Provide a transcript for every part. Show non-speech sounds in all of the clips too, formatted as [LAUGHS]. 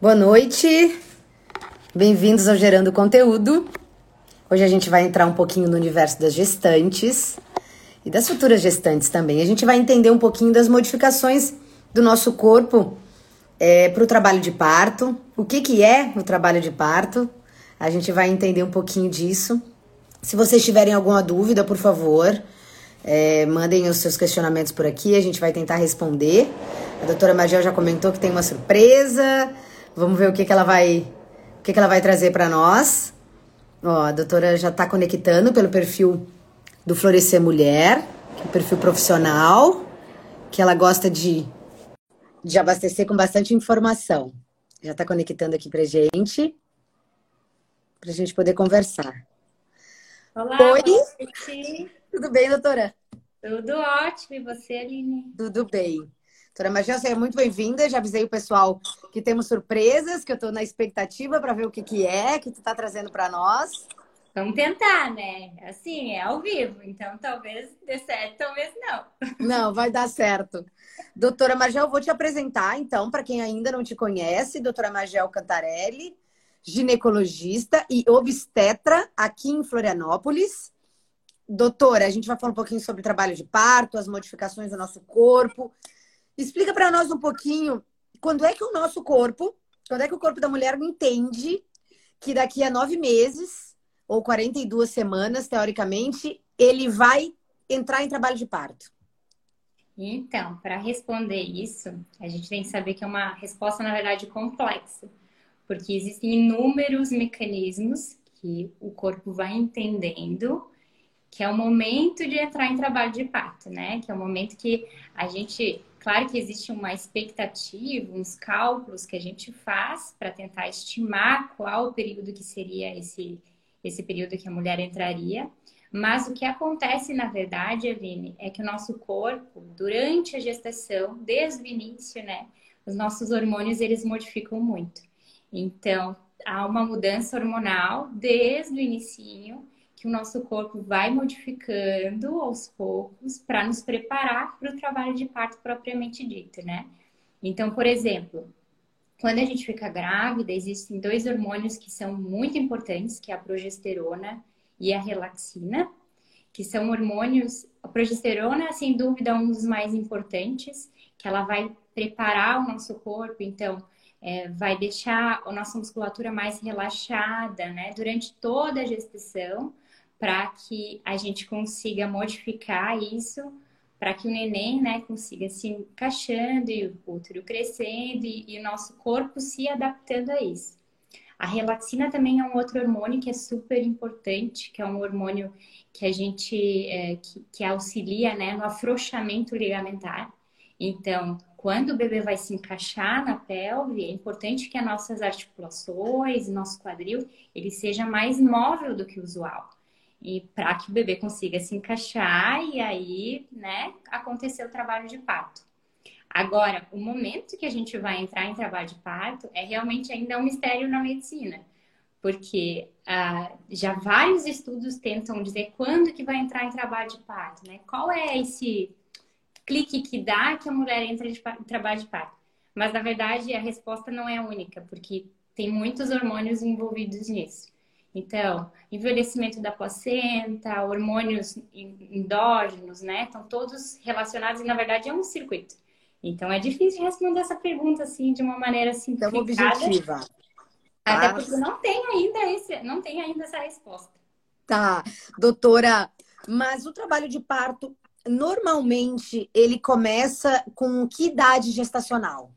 Boa noite, bem-vindos ao Gerando Conteúdo. Hoje a gente vai entrar um pouquinho no universo das gestantes e das futuras gestantes também. A gente vai entender um pouquinho das modificações do nosso corpo é, para o trabalho de parto, o que, que é o trabalho de parto. A gente vai entender um pouquinho disso. Se vocês tiverem alguma dúvida, por favor, é, mandem os seus questionamentos por aqui, a gente vai tentar responder. A doutora Magel já comentou que tem uma surpresa. Vamos ver o que, que ela vai, o que, que ela vai trazer para nós. Ó, a doutora já está conectando pelo perfil do Florescer Mulher, que é um perfil profissional, que ela gosta de, de abastecer com bastante informação. Já está conectando aqui pra gente, pra gente poder conversar. Olá, Oi. Tudo bem, doutora? Tudo ótimo. E você, Aline? Tudo bem. Doutora Magel, seja muito bem-vinda. Já avisei o pessoal que temos surpresas, que eu estou na expectativa para ver o que, que é que tu está trazendo para nós. Vamos tentar, né? Assim, é ao vivo, então talvez dê certo, talvez não. [LAUGHS] Não, vai dar certo. Doutora Magel, vou te apresentar, então, para quem ainda não te conhece, doutora Magel Cantarelli, ginecologista e obstetra aqui em Florianópolis. Doutora, a gente vai falar um pouquinho sobre trabalho de parto, as modificações do nosso corpo, Explica para nós um pouquinho quando é que o nosso corpo, quando é que o corpo da mulher entende que daqui a nove meses, ou 42 semanas, teoricamente, ele vai entrar em trabalho de parto? Então, para responder isso, a gente tem que saber que é uma resposta, na verdade, complexa, porque existem inúmeros mecanismos que o corpo vai entendendo que é o momento de entrar em trabalho de parto, né? Que é o momento que a gente Claro que existe uma expectativa, uns cálculos que a gente faz para tentar estimar qual o período que seria esse, esse período que a mulher entraria. Mas o que acontece, na verdade, Aline, é que o nosso corpo, durante a gestação, desde o início, né, os nossos hormônios, eles modificam muito. Então, há uma mudança hormonal desde o início que o nosso corpo vai modificando aos poucos para nos preparar para o trabalho de parto propriamente dito, né? Então, por exemplo, quando a gente fica grávida, existem dois hormônios que são muito importantes, que é a progesterona e a relaxina, que são hormônios. A progesterona, sem dúvida, é um dos mais importantes, que ela vai preparar o nosso corpo, então é, vai deixar a nossa musculatura mais relaxada, né? Durante toda a gestação, para que a gente consiga modificar isso, para que o neném né, consiga se encaixando e o útero crescendo e, e o nosso corpo se adaptando a isso. A relaxina também é um outro hormônio que é super importante, que é um hormônio que a gente é, que, que, auxilia né, no afrouxamento ligamentar. Então, quando o bebê vai se encaixar na pelve, é importante que as nossas articulações, nosso quadril, ele seja mais móvel do que o usual e para que o bebê consiga se encaixar e aí, né, acontecer o trabalho de parto. Agora, o momento que a gente vai entrar em trabalho de parto é realmente ainda um mistério na medicina, porque ah, já vários estudos tentam dizer quando que vai entrar em trabalho de parto, né? Qual é esse clique que dá que a mulher entra em trabalho de parto? Mas na verdade a resposta não é única, porque tem muitos hormônios envolvidos nisso. Então, envelhecimento da placenta, hormônios endógenos, né? Estão todos relacionados e, na verdade, é um circuito. Então, é difícil responder essa pergunta, assim, de uma maneira simplificada. Então, objetiva. Até tá. porque não tem ainda esse, não tem ainda essa resposta. Tá. Doutora, mas o trabalho de parto, normalmente, ele começa com que idade gestacional?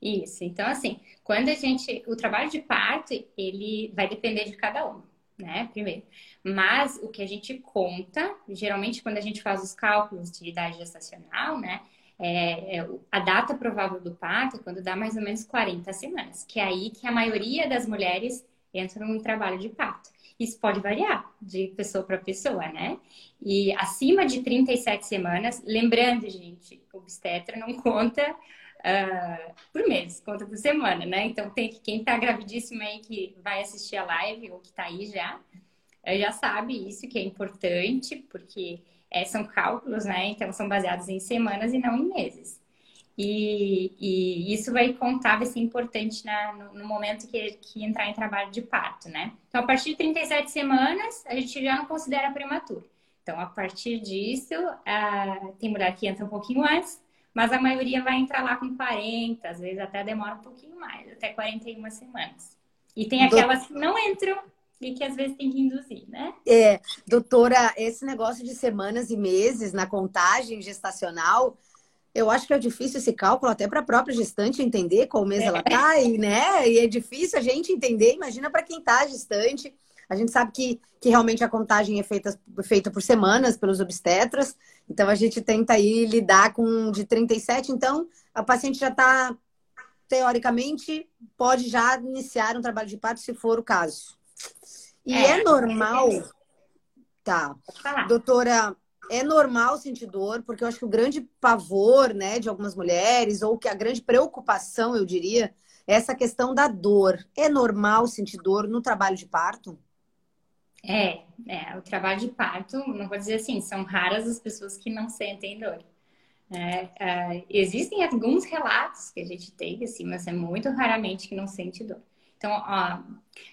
Isso. Então, assim, quando a gente. O trabalho de parto, ele vai depender de cada um, né? Primeiro. Mas o que a gente conta, geralmente, quando a gente faz os cálculos de idade gestacional, né? É, é, a data provável do parto é quando dá mais ou menos 40 semanas, que é aí que a maioria das mulheres entram em trabalho de parto. Isso pode variar de pessoa para pessoa, né? E acima de 37 semanas, lembrando, gente, obstetra não conta uh, por mês, conta por semana, né? Então tem que quem tá gravidíssima aí que vai assistir a live ou que tá aí já, eh, já sabe isso que é importante, porque é, são cálculos, né? Então são baseados em semanas e não em meses. E, e, isso vai contar, vai ser importante na, no, no, momento que, que entrar em trabalho de parto, né? Então, a partir de 37 semanas, a gente já não considera prematuro. Então, a partir disso, uh, tem mulher que entra um pouquinho antes, mas a maioria vai entrar lá com 40, às vezes até demora um pouquinho mais, até 41 semanas. E tem aquelas que não entram e que às vezes tem que induzir, né? É, doutora, esse negócio de semanas e meses na contagem gestacional, eu acho que é difícil esse cálculo até para a própria gestante entender qual mês é. ela tá, e, né? E é difícil a gente entender, imagina para quem tá gestante. A gente sabe que, que realmente a contagem é feita, feita por semanas pelos obstetras, então a gente tenta aí lidar com de 37, então a paciente já está, teoricamente, pode já iniciar um trabalho de parto se for o caso. E é, é normal. Tá. Doutora, é normal sentir dor, porque eu acho que o grande pavor, né, de algumas mulheres, ou que a grande preocupação, eu diria, é essa questão da dor. É normal sentir dor no trabalho de parto? É, é, o trabalho de parto, não vou dizer assim, são raras as pessoas que não sentem dor. É, é, existem alguns relatos que a gente tem, assim, mas é muito raramente que não sente dor. Então, ó,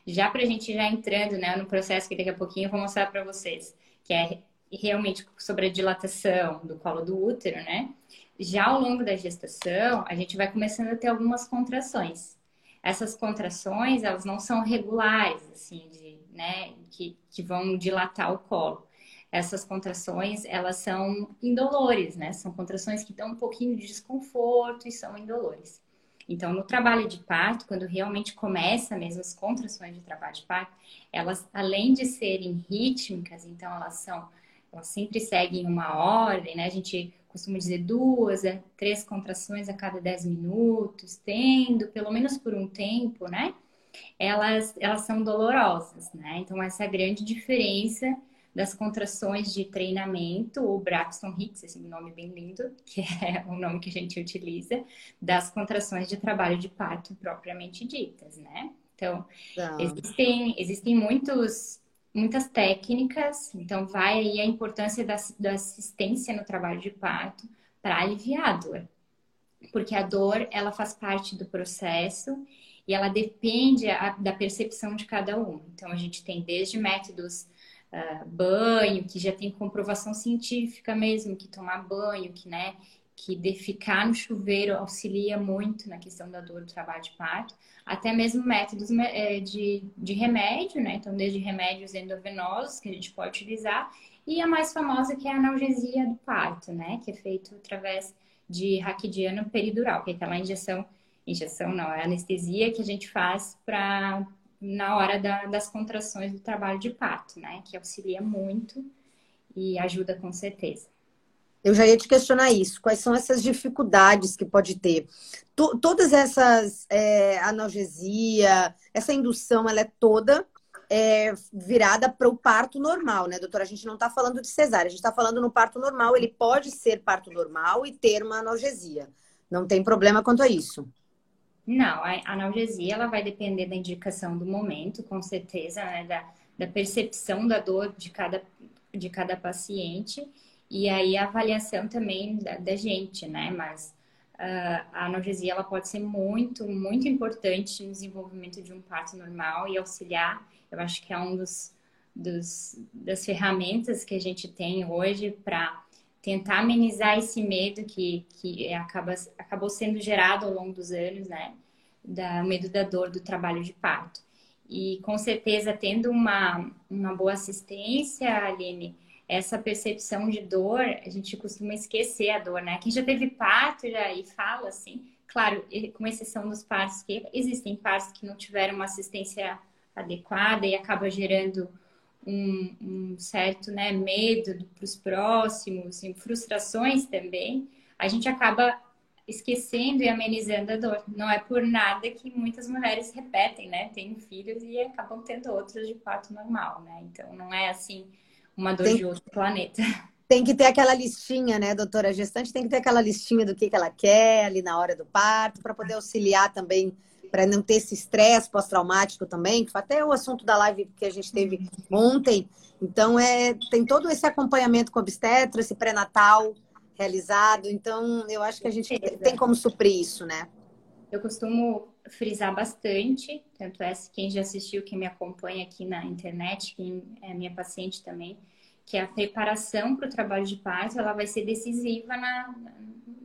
já para a gente já entrando né, no processo que daqui a pouquinho eu vou mostrar para vocês, que é realmente sobre a dilatação do colo do útero, né? Já ao longo da gestação, a gente vai começando a ter algumas contrações. Essas contrações, elas não são regulares, assim, de, né, que, que vão dilatar o colo. Essas contrações, elas são indolores, né? São contrações que dão um pouquinho de desconforto e são indolores. Então, no trabalho de parto, quando realmente começa mesmo as contrações de trabalho de parto, elas, além de serem rítmicas, então elas são, elas sempre seguem uma ordem, né? A gente costuma dizer duas, é, três contrações a cada dez minutos, tendo pelo menos por um tempo, né? Elas, elas são dolorosas, né? Então, essa é a grande diferença das contrações de treinamento, o Braxton Hicks, esse nome bem lindo, [LAUGHS] que é o nome que a gente utiliza, das contrações de trabalho de parto propriamente ditas, né? Então, tá. existem, existem muitos, muitas técnicas, então vai aí a importância da, da assistência no trabalho de parto para aliviar a dor. Porque a dor, ela faz parte do processo e ela depende a, da percepção de cada um. Então, a gente tem desde métodos uh, banho, que já tem comprovação científica mesmo, que tomar banho, que, né, que de ficar no chuveiro auxilia muito na questão da dor do trabalho de parto, até mesmo métodos eh, de, de remédio, né? Então, desde remédios endovenosos que a gente pode utilizar, e a mais famosa que é a analgesia do parto, né? Que é feito através de raquidiano peridural, que é aquela injeção, injeção não, é anestesia que a gente faz para na hora da, das contrações do trabalho de parto, né? Que auxilia muito e ajuda com certeza. Eu já ia te questionar isso. Quais são essas dificuldades que pode ter? T todas essas é, analgesia, essa indução, ela é toda é, virada para o parto normal, né, doutora? A gente não está falando de cesárea, a gente está falando no parto normal. Ele pode ser parto normal e ter uma analgesia. Não tem problema quanto a isso. Não, a analgesia ela vai depender da indicação do momento, com certeza, né? da, da percepção da dor de cada, de cada paciente e aí a avaliação também da, da gente, né? Mas uh, a analgesia ela pode ser muito, muito importante no desenvolvimento de um parto normal e auxiliar. Eu acho que é um dos, dos das ferramentas que a gente tem hoje para tentar amenizar esse medo que, que acaba, acabou sendo gerado ao longo dos anos, né? Da medo da dor do trabalho de parto. E com certeza, tendo uma, uma boa assistência, Aline, essa percepção de dor, a gente costuma esquecer a dor, né? Quem já teve parto já, e fala assim, claro, com exceção dos partos que existem partos que não tiveram uma assistência adequada e acaba gerando um, um certo né, medo para os próximos, e frustrações também, a gente acaba esquecendo e amenizando a dor. Não é por nada que muitas mulheres repetem, né? Têm filhos e acabam tendo outros de parto normal, né? Então não é assim uma dor tem, de outro planeta. Tem que ter aquela listinha, né, doutora gestante? Tem que ter aquela listinha do que, que ela quer ali na hora do parto, para poder auxiliar também para não ter esse estresse pós-traumático também, que foi até o assunto da live que a gente teve ontem. Então, é, tem todo esse acompanhamento com obstetra, esse pré-natal, realizado. Então, eu acho que a gente tem como suprir isso, né? Eu costumo frisar bastante, tanto é quem já assistiu, quem me acompanha aqui na internet, quem é minha paciente também, que a preparação para o trabalho de parto ela vai ser decisiva na,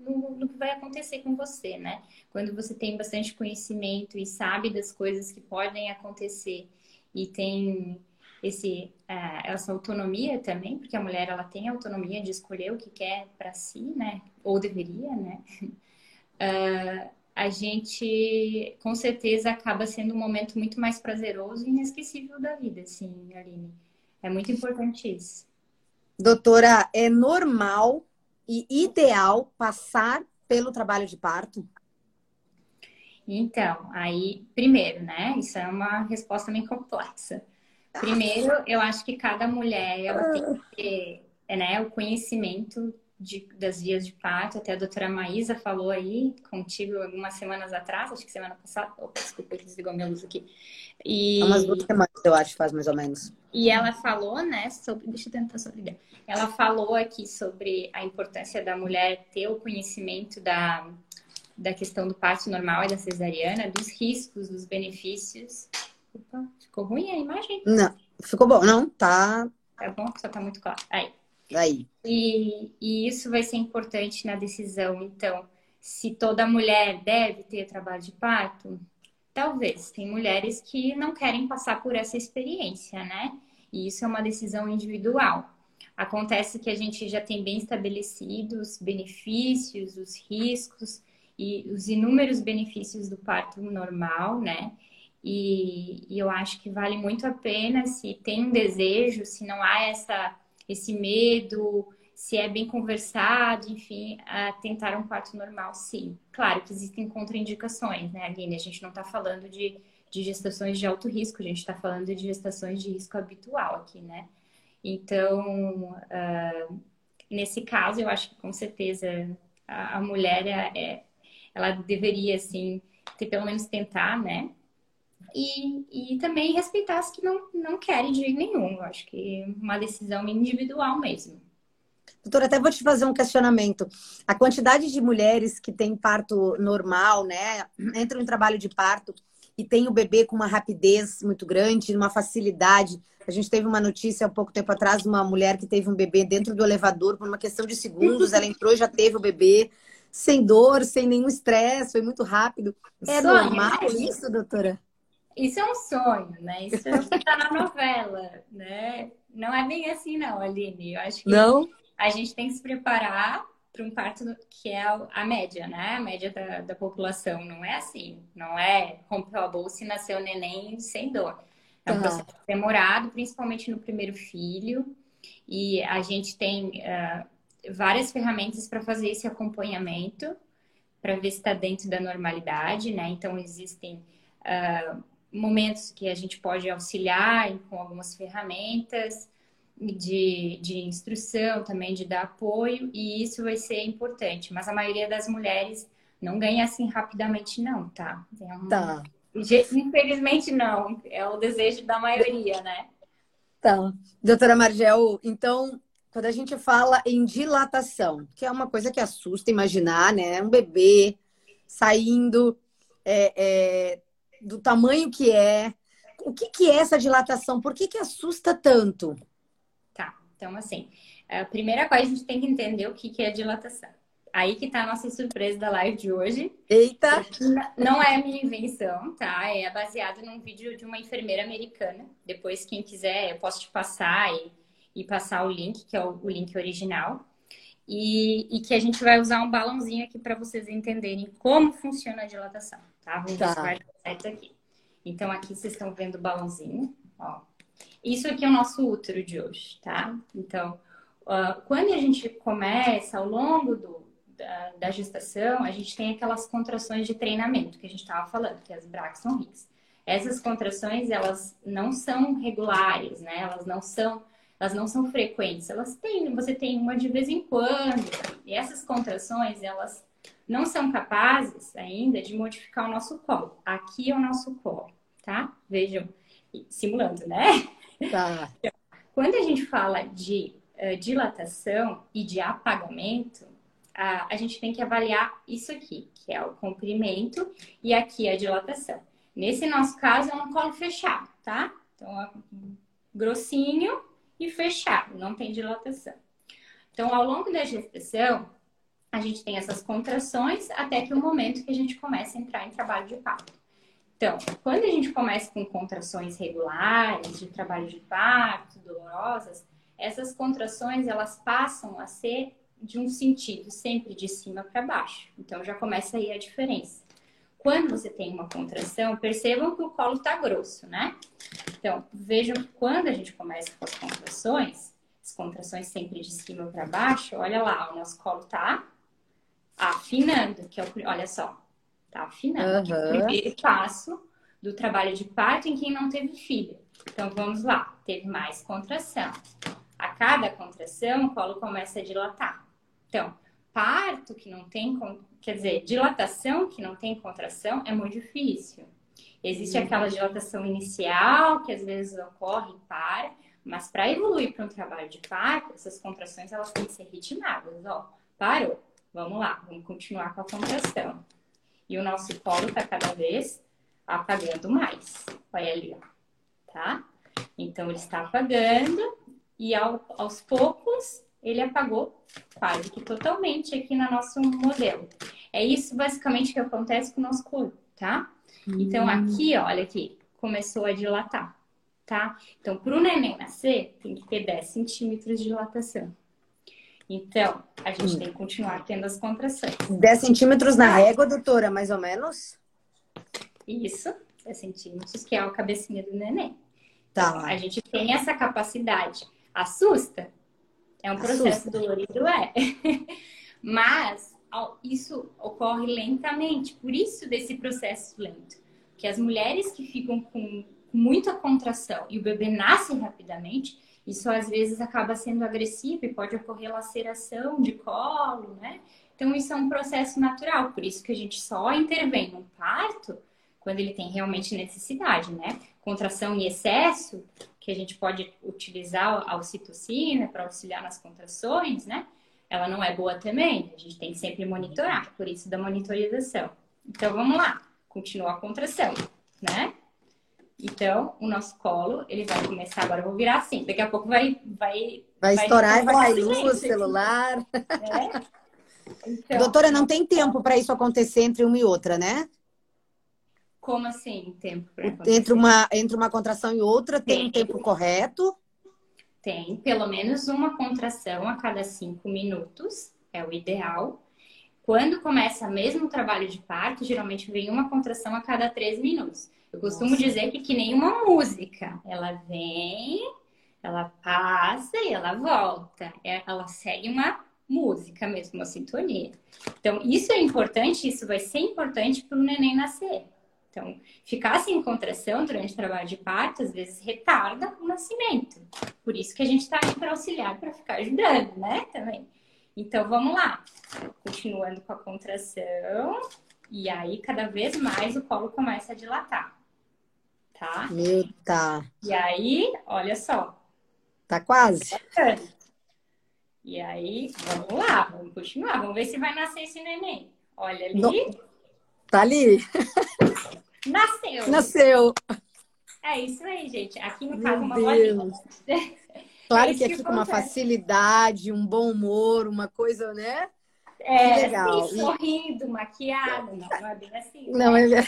no, no, que vai acontecer com você, né? Quando você tem bastante conhecimento e sabe das coisas que podem acontecer e tem esse uh, essa autonomia também, porque a mulher ela tem autonomia de escolher o que quer para si, né? Ou deveria, né? Uh, [LAUGHS] a gente com certeza acaba sendo um momento muito mais prazeroso e inesquecível da vida, assim, Aline. É muito importante isso. Doutora, é normal e ideal passar pelo trabalho de parto? Então, aí, primeiro, né? Isso é uma resposta meio complexa. Primeiro, eu acho que cada mulher ela tem que ter né, o conhecimento de, das vias de parto. Até a doutora Maísa falou aí contigo algumas semanas atrás, acho que semana passada. Opa, desculpa, desligou minha luz aqui. E... Umas duas semanas, eu acho, faz mais ou menos. E ela falou, né, sobre. Deixa eu tentar sobre. Ela falou aqui sobre a importância da mulher ter o conhecimento da, da questão do parto normal e da cesariana, dos riscos, dos benefícios. Opa, ficou ruim a imagem? Não, ficou bom. Não, tá. Tá bom, só tá muito claro. Aí. Aí. E, e isso vai ser importante na decisão. Então, se toda mulher deve ter trabalho de parto, talvez. Tem mulheres que não querem passar por essa experiência, né? E isso é uma decisão individual. Acontece que a gente já tem bem estabelecidos os benefícios, os riscos e os inúmeros benefícios do parto normal, né? E, e, eu acho que vale muito a pena se tem um desejo, se não há essa, esse medo, se é bem conversado, enfim, a tentar um parto normal, sim. Claro que existem contraindicações, né, Aline? A gente não está falando de, de gestações de alto risco, a gente está falando de gestações de risco habitual aqui, né? Então, uh, nesse caso, eu acho que com certeza a, a mulher é, é, ela deveria, assim, ter pelo menos tentar, né? E, e também respeitar as que não, não querem de jeito nenhum. Eu acho que é uma decisão individual mesmo. Doutora, até vou te fazer um questionamento. A quantidade de mulheres que têm parto normal, né, entram em trabalho de parto e tem o bebê com uma rapidez muito grande, uma facilidade. A gente teve uma notícia há pouco tempo atrás de uma mulher que teve um bebê dentro do elevador por uma questão de segundos. Ela entrou e já teve o bebê sem dor, sem nenhum estresse, foi muito rápido. É Sonho, normal né? isso, doutora? Isso é um sonho, né? Isso é o que está na novela, né? Não é bem assim, não, Aline. Eu acho que não? A gente tem que se preparar para um parto que é a média, né? A média da, da população. Não é assim. Não é rompeu a bolsa e nasceu o neném sem dor. É um uhum. processo demorado, principalmente no primeiro filho. E a gente tem uh, várias ferramentas para fazer esse acompanhamento, para ver se está dentro da normalidade, né? Então, existem uh, momentos que a gente pode auxiliar com algumas ferramentas de, de instrução, também de dar apoio, e isso vai ser importante. Mas a maioria das mulheres não ganha assim rapidamente, não, tá? É um... Tá. Infelizmente, não. É o desejo da maioria, né? Tá. Doutora Margel, então, quando a gente fala em dilatação, que é uma coisa que assusta imaginar, né? Um bebê saindo é, é, do tamanho que é. O que, que é essa dilatação? Por que, que assusta tanto? Então assim, a primeira coisa a gente tem que entender o que, é dilatação. Aí que tá a nossa surpresa da live de hoje. Eita! Não é a minha invenção, tá? É baseado num vídeo de uma enfermeira americana. Depois, quem quiser, eu posso te passar e, e passar o link, que é o, o link original. E, e, que a gente vai usar um balãozinho aqui para vocês entenderem como funciona a dilatação, tá? Vamos tá. aqui. Então, aqui vocês estão vendo o balãozinho, ó. Isso aqui é o nosso útero de hoje, tá? Então, uh, quando a gente começa ao longo do, da, da, gestação, a gente tem aquelas contrações de treinamento que a gente estava falando, que as Braxton Hicks. Essas contrações, elas não são regulares, né? Elas não são elas não são frequentes, elas têm, você tem uma de vez em quando. E essas contrações, elas não são capazes ainda de modificar o nosso colo. Aqui é o nosso colo, tá? Vejam, simulando, né? Tá. Quando a gente fala de uh, dilatação e de apagamento, a, a gente tem que avaliar isso aqui, que é o comprimento, e aqui a dilatação. Nesse nosso caso, é um colo fechado, tá? Então, é grossinho e fechado, não tem dilatação. Então, ao longo da gestação, a gente tem essas contrações até que o momento que a gente começa a entrar em trabalho de parto. Então, quando a gente começa com contrações regulares, de trabalho de parto, dolorosas, essas contrações elas passam a ser de um sentido sempre de cima para baixo. Então já começa aí a diferença. Quando você tem uma contração, percebam que o colo está grosso, né? Então, vejam que quando a gente começa com as contrações, as contrações sempre de cima para baixo, olha lá, o nosso colo está afinando, que é o, olha só, tá afinando, uhum. é o primeiro passo do trabalho de parto em quem não teve filho. Então, vamos lá, teve mais contração. A cada contração, o colo começa a dilatar. Então, parto que não tem, quer dizer, dilatação que não tem contração é muito difícil. Existe uhum. aquela dilatação inicial que às vezes ocorre e para, mas para evoluir para um trabalho de parto, essas contrações elas têm que ser ritmadas. Ó, parou, vamos lá, vamos continuar com a contração. E o nosso colo está cada vez apagando mais. Olha ali, ó, tá? Então ele está apagando e ao, aos poucos ele apagou quase que totalmente aqui no nosso modelo. É isso basicamente que acontece com o nosso corpo, tá? Então hum. aqui, ó, olha aqui, começou a dilatar, tá? Então para o neném nascer tem que ter 10 centímetros de dilatação. Então, a gente hum. tem que continuar tendo as contrações. 10 centímetros na régua, doutora, mais ou menos? Isso, 10 centímetros, que é a cabecinha do neném. Tá. Então, a gente tem essa capacidade. Assusta? É um processo Assusta. dolorido, é. [LAUGHS] Mas isso ocorre lentamente, por isso desse processo lento. Que as mulheres que ficam com muita contração e o bebê nasce rapidamente, isso às vezes acaba sendo agressivo e pode ocorrer laceração de colo, né? Então isso é um processo natural, por isso que a gente só intervém no parto quando ele tem realmente necessidade, né? Contração em excesso, que a gente pode utilizar a ocitocina para auxiliar nas contrações, né? Ela não é boa também, a gente tem que sempre monitorar, por isso da monitorização. Então vamos lá, continua a contração, né? Então, o nosso colo, ele vai começar agora, eu vou virar assim, daqui a pouco vai vai vai, vai estourar e vai luz, celular. É? [LAUGHS] Então, Doutora, não tem tempo para isso acontecer entre uma e outra, né? Como assim, tempo para Entre uma, entre uma contração e outra, tem, tem um tempo correto? Tem, pelo menos uma contração a cada cinco minutos, é o ideal. Quando começa mesmo o trabalho de parto, geralmente vem uma contração a cada três minutos. Eu costumo Nossa. dizer que que nem uma música. Ela vem, ela passa e ela volta. É, ela segue uma música mesmo, uma sintonia. Então, isso é importante, isso vai ser importante para o neném nascer. Então, ficar sem contração durante o trabalho de parto, às vezes, retarda o nascimento. Por isso que a gente está aí para auxiliar, para ficar ajudando, né? Também. Então, vamos lá. Continuando com a contração. E aí, cada vez mais, o colo começa a dilatar. Tá? Meu, tá. E aí, olha só. Tá quase. E aí, vamos lá, vamos continuar. Vamos ver se vai nascer esse neném. Olha ali. No... Tá ali. Nasceu. Nasceu. É isso aí, gente. Aqui no caso, uma bolinha. Claro é que aqui com uma facilidade, um bom humor, uma coisa, né? É, que legal. Assim, sorrindo, maquiado. Não, não é bem assim. Não, né?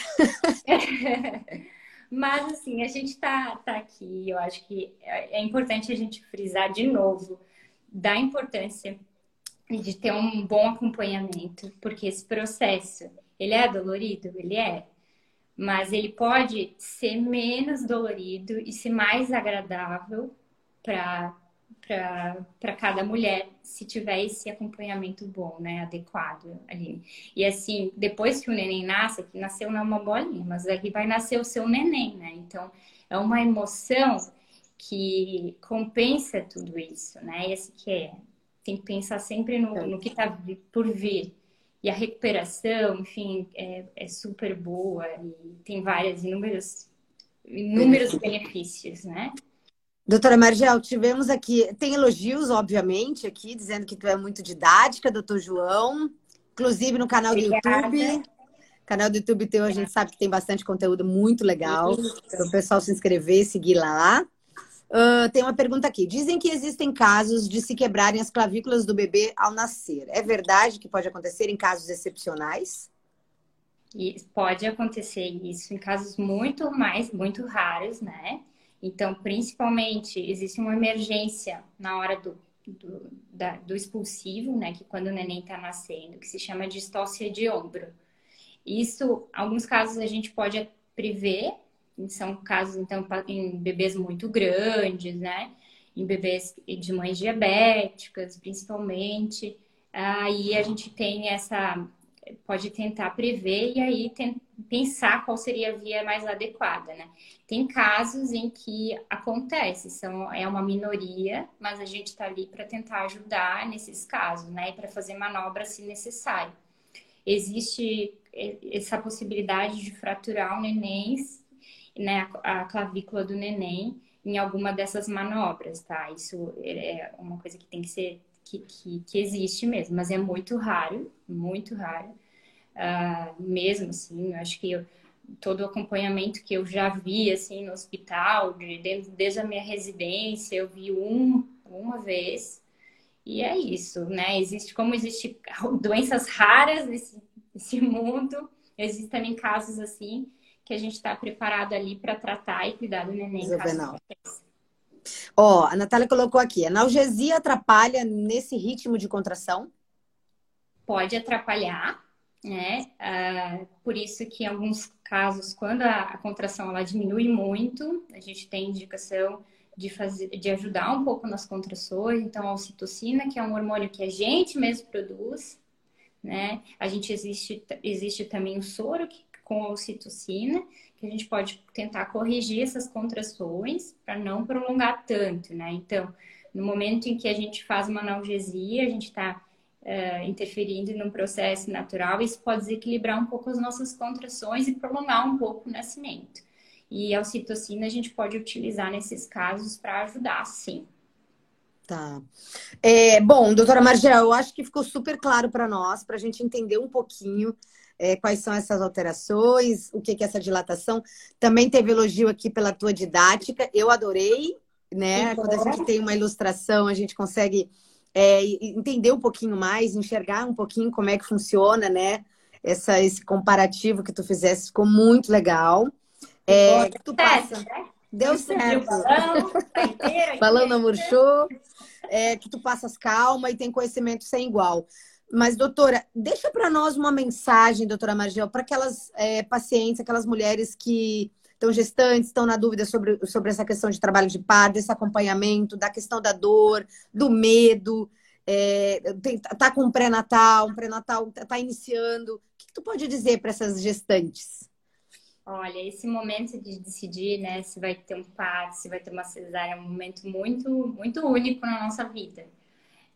é [LAUGHS] Mas, assim, a gente tá, tá aqui. Eu acho que é, é importante a gente frisar de novo da importância de ter um bom acompanhamento, porque esse processo, ele é dolorido? Ele é mas ele pode ser menos dolorido e ser mais agradável para para cada mulher se tiver esse acompanhamento bom, né, adequado ali. E assim, depois que o neném nasce, que nasceu não é uma bolinha, mas aqui vai nascer o seu neném, né? Então, é uma emoção que compensa tudo isso, né? Esse que é, tem que pensar sempre no, no que está por vir e a recuperação, enfim, é, é super boa e tem várias inúmeros, inúmeros benefícios, né? Doutora Margel, tivemos aqui, tem elogios, obviamente, aqui, dizendo que tu é muito didática, doutor João, inclusive no canal Obrigada. do YouTube. Canal do YouTube teu, a gente sabe que tem bastante conteúdo muito legal. Para o pessoal se inscrever e seguir lá. Uh, tem uma pergunta aqui. Dizem que existem casos de se quebrarem as clavículas do bebê ao nascer. É verdade que pode acontecer em casos excepcionais? E pode acontecer isso em casos muito mais, muito raros, né? Então, principalmente, existe uma emergência na hora do, do, da, do expulsivo, né? Que quando o neném está nascendo, que se chama distócia de ombro. Isso, alguns casos a gente pode prever, são casos, então, em bebês muito grandes, né? Em bebês de mães diabéticas, principalmente. Aí a gente tem essa. Pode tentar prever e aí tem, pensar qual seria a via mais adequada, né? Tem casos em que acontece, são, é uma minoria, mas a gente está ali para tentar ajudar nesses casos, né? E para fazer manobra se necessário. Existe essa possibilidade de fraturar o neném, né, a clavícula do neném em alguma dessas manobras, tá? Isso é uma coisa que tem que ser, que, que, que existe mesmo, mas é muito raro, muito raro. Uh, mesmo assim, eu acho que eu, todo o acompanhamento que eu já vi, assim, no hospital, de, desde a minha residência, eu vi um, uma vez, e é isso, né? Existe, como existe [LAUGHS] doenças raras nesse, nesse mundo, existem também casos assim que a gente está preparado ali para tratar e cuidar do neném. Ó, a Natália colocou aqui: analgesia atrapalha nesse ritmo de contração? Pode atrapalhar, né? Uh, por isso que em alguns casos, quando a, a, contração ela diminui muito, a gente tem indicação de fazer, de ajudar um pouco nas contrações. Então, a ocitocina, que é um hormônio que a gente mesmo produz, né? A gente existe, existe também o soro que, com a ocitocina, que a gente pode tentar corrigir essas contrações para não prolongar tanto, né? Então, no momento em que a gente faz uma analgesia, a gente está uh, eh, interferindo num processo natural, isso pode desequilibrar um pouco as nossas contrações e prolongar um pouco o nascimento. E a ocitocina a gente pode utilizar nesses casos para ajudar, sim. Tá. É, bom, doutora Margel, eu acho que ficou super claro para nós, para a gente entender um pouquinho é, quais são essas alterações, o que, que é essa dilatação. Também teve elogio aqui pela tua didática, eu adorei, né? Quando a gente tem uma ilustração, a gente consegue é, entender um pouquinho mais, enxergar um pouquinho como é que funciona, né? Essa, esse comparativo que tu fizesse ficou muito legal. É, que tu passa. Né? Deu certo. Balão, tá inteira, [LAUGHS] Balão murchou. É, que tu passas calma e tem conhecimento sem igual. Mas, doutora, deixa para nós uma mensagem, doutora Margel, para aquelas é, pacientes, aquelas mulheres que estão gestantes, estão na dúvida sobre, sobre essa questão de trabalho de parto, desse acompanhamento, da questão da dor, do medo, é, tem, tá com um pré-natal, um pré-natal está iniciando. O que, que tu pode dizer para essas gestantes? Olha, esse momento de decidir, né, se vai ter um parto, se vai ter uma cesárea, é um momento muito, muito único na nossa vida.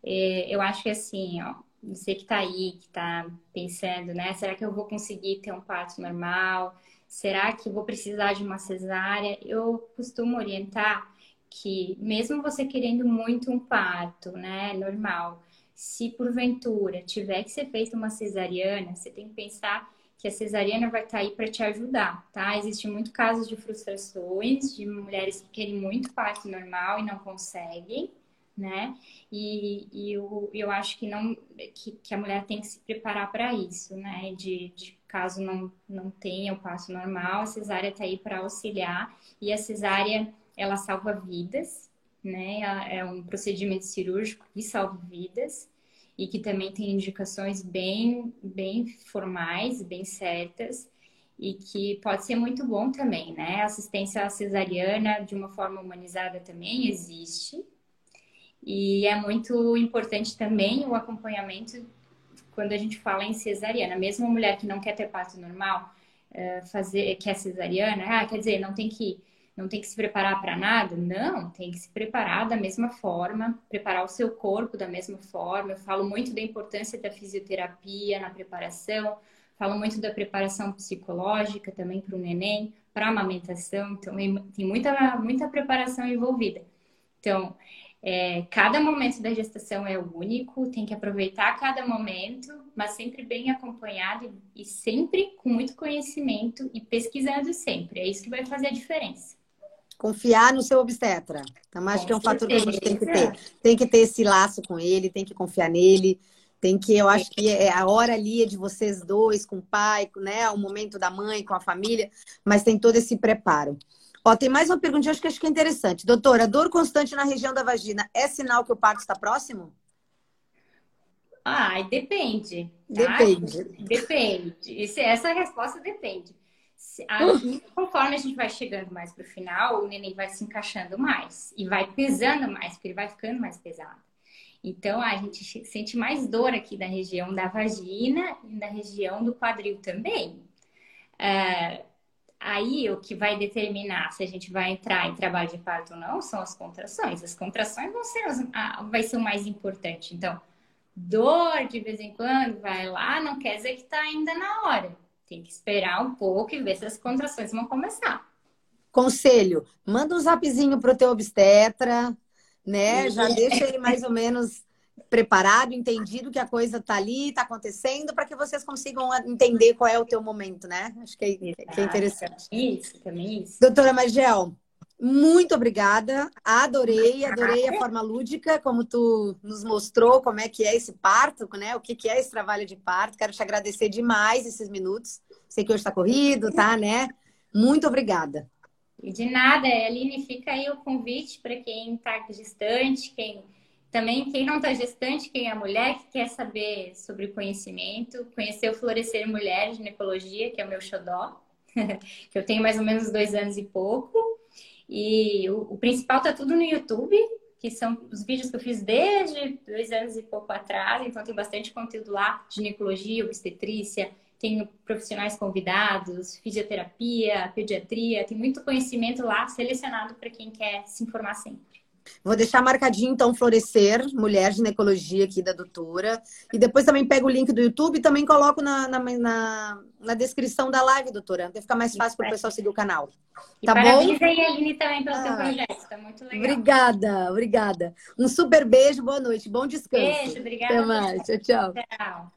É, eu acho que assim, ó, você que está aí, que está pensando, né, será que eu vou conseguir ter um parto normal? Será que vou precisar de uma cesárea? Eu costumo orientar que, mesmo você querendo muito um parto, né, normal, se porventura tiver que ser feita uma cesariana, você tem que pensar que a cesariana vai estar tá aí para te ajudar, tá? Existem muitos casos de frustrações de mulheres que querem muito parto normal e não conseguem, né? E, e eu, eu acho que não que, que a mulher tem que se preparar para isso, né? De, de caso não, não tenha o parto normal, a cesárea está aí para auxiliar e a cesárea ela salva vidas, né? É um procedimento cirúrgico que salva vidas e que também tem indicações bem, bem formais, bem certas, e que pode ser muito bom também, né? Assistência cesariana de uma forma humanizada também existe. E é muito importante também o acompanhamento quando a gente fala em cesariana. Mesmo uma mulher que não quer ter parto normal, eh, fazer, quer cesariana, ah, quer dizer, não tem que não tem que se preparar para nada? Não, tem que se preparar da mesma forma, preparar o seu corpo da mesma forma. Eu falo muito da importância da fisioterapia na preparação, falo muito da preparação psicológica também para o neném, para a amamentação, então tem muita, muita preparação envolvida. Então, é, cada momento da gestação é único, tem que aproveitar cada momento, mas sempre bem acompanhado e sempre com muito conhecimento e pesquisando sempre. É isso que vai fazer a diferença. Confiar no seu obstetra. Então, acho com que é um fator que a gente tem que ter. Tem que ter esse laço com ele, tem que confiar nele. Tem que, eu acho que é a hora ali é de vocês dois, com o pai, né? O momento da mãe, com a família, mas tem todo esse preparo. Ó, tem mais uma perguntinha, acho que acho que é interessante. Doutora, dor constante na região da vagina é sinal que o parto está próximo? Ah, depende. Tá? Depende. Depende. essa resposta depende. Uh. Conforme a gente vai chegando mais para o final, o neném vai se encaixando mais e vai pesando mais, porque ele vai ficando mais pesado. Então, a gente sente mais dor aqui da região da vagina e da região do quadril também. Aí, o que vai determinar se a gente vai entrar em trabalho de parto ou não são as contrações. As contrações vão ser, as, a, vai ser o mais importante. Então, dor de vez em quando, vai lá, não quer dizer que está ainda na hora. Tem que esperar um pouco e ver se as contrações vão começar. Conselho, manda um zapzinho pro teu obstetra, né? Já deixa ele mais ou menos preparado, entendido que a coisa tá ali, tá acontecendo, para que vocês consigam entender qual é o teu momento, né? Acho que é, que é interessante. Isso, também isso. Doutora Magel, muito obrigada. Adorei, adorei a forma lúdica, como tu nos mostrou como é que é esse parto, né? O que, que é esse trabalho de parto. Quero te agradecer demais esses minutos. Sei que hoje está corrido, tá, né? Muito obrigada. E de nada, Aline, fica aí o convite para quem está distante, quem também quem não está gestante, quem é mulher, que quer saber sobre conhecimento, conhecer o Florescer Mulher Ginecologia, que é o meu xodó, [LAUGHS] que eu tenho mais ou menos dois anos e pouco. E o, o principal tá tudo no YouTube, que são os vídeos que eu fiz desde dois anos e pouco atrás, então tem bastante conteúdo lá, ginecologia, obstetrícia, tenho profissionais convidados, fisioterapia, pediatria, tem muito conhecimento lá selecionado para quem quer se informar sempre. Vou deixar marcadinho, então, Florescer, Mulher Ginecologia aqui da doutora. E depois também pego o link do YouTube e também coloco na, na, na, na descrição da live, doutora. Vai ficar mais fácil para o pessoal seguir o canal. Tá e bom? E a Aline também pelo ah, seu projeto, tá muito legal. Obrigada, obrigada. Um super beijo, boa noite, bom descanso. Beijo, obrigada. Até mais, tchau, tchau. Tchau.